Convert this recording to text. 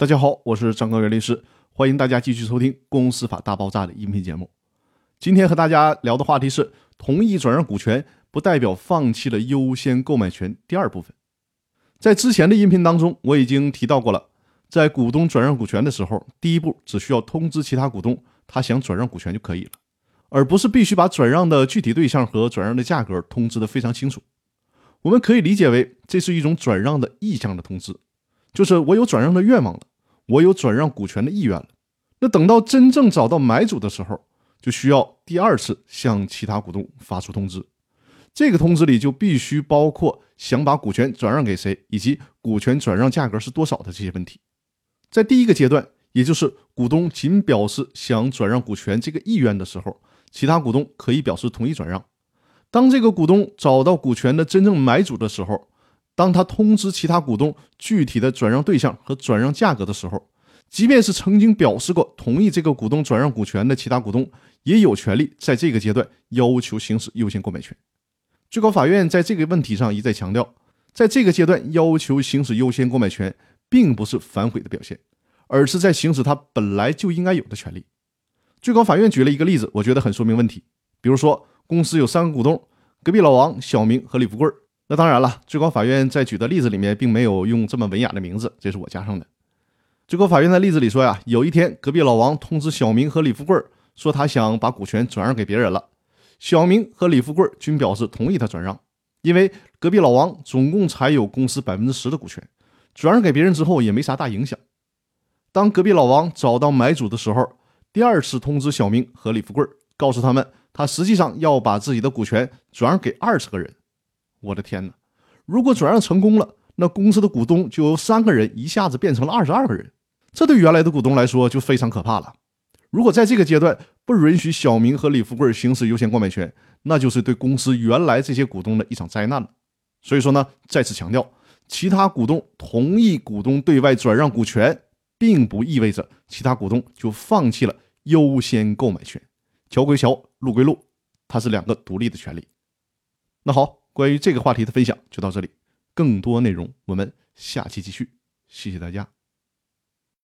大家好，我是张高原律师，欢迎大家继续收听《公司法大爆炸》的音频节目。今天和大家聊的话题是：同意转让股权不代表放弃了优先购买权。第二部分，在之前的音频当中，我已经提到过了。在股东转让股权的时候，第一步只需要通知其他股东他想转让股权就可以了，而不是必须把转让的具体对象和转让的价格通知的非常清楚。我们可以理解为这是一种转让的意向的通知，就是我有转让的愿望了。我有转让股权的意愿了，那等到真正找到买主的时候，就需要第二次向其他股东发出通知。这个通知里就必须包括想把股权转让给谁，以及股权转让价格是多少的这些问题。在第一个阶段，也就是股东仅表示想转让股权这个意愿的时候，其他股东可以表示同意转让。当这个股东找到股权的真正买主的时候，当他通知其他股东具体的转让对象和转让价格的时候，即便是曾经表示过同意这个股东转让股权的其他股东，也有权利在这个阶段要求行使优先购买权。最高法院在这个问题上一再强调，在这个阶段要求行使优先购买权，并不是反悔的表现，而是在行使他本来就应该有的权利。最高法院举了一个例子，我觉得很说明问题。比如说，公司有三个股东：隔壁老王、小明和李富贵。那当然了，最高法院在举的例子里面并没有用这么文雅的名字，这是我加上的。最高法院在例子里说呀，有一天隔壁老王通知小明和李富贵说他想把股权转让给别人了，小明和李富贵均表示同意他转让，因为隔壁老王总共才有公司百分之十的股权，转让给别人之后也没啥大影响。当隔壁老王找到买主的时候，第二次通知小明和李富贵，告诉他们他实际上要把自己的股权转让给二十个人。我的天哪！如果转让成功了，那公司的股东就由三个人一下子变成了二十二个人，这对原来的股东来说就非常可怕了。如果在这个阶段不允许小明和李富贵行使优先购买权，那就是对公司原来这些股东的一场灾难了。所以说呢，再次强调，其他股东同意股东对外转让股权，并不意味着其他股东就放弃了优先购买权。桥归桥，路归路，它是两个独立的权利。那好。关于这个话题的分享就到这里，更多内容我们下期继续，谢谢大家。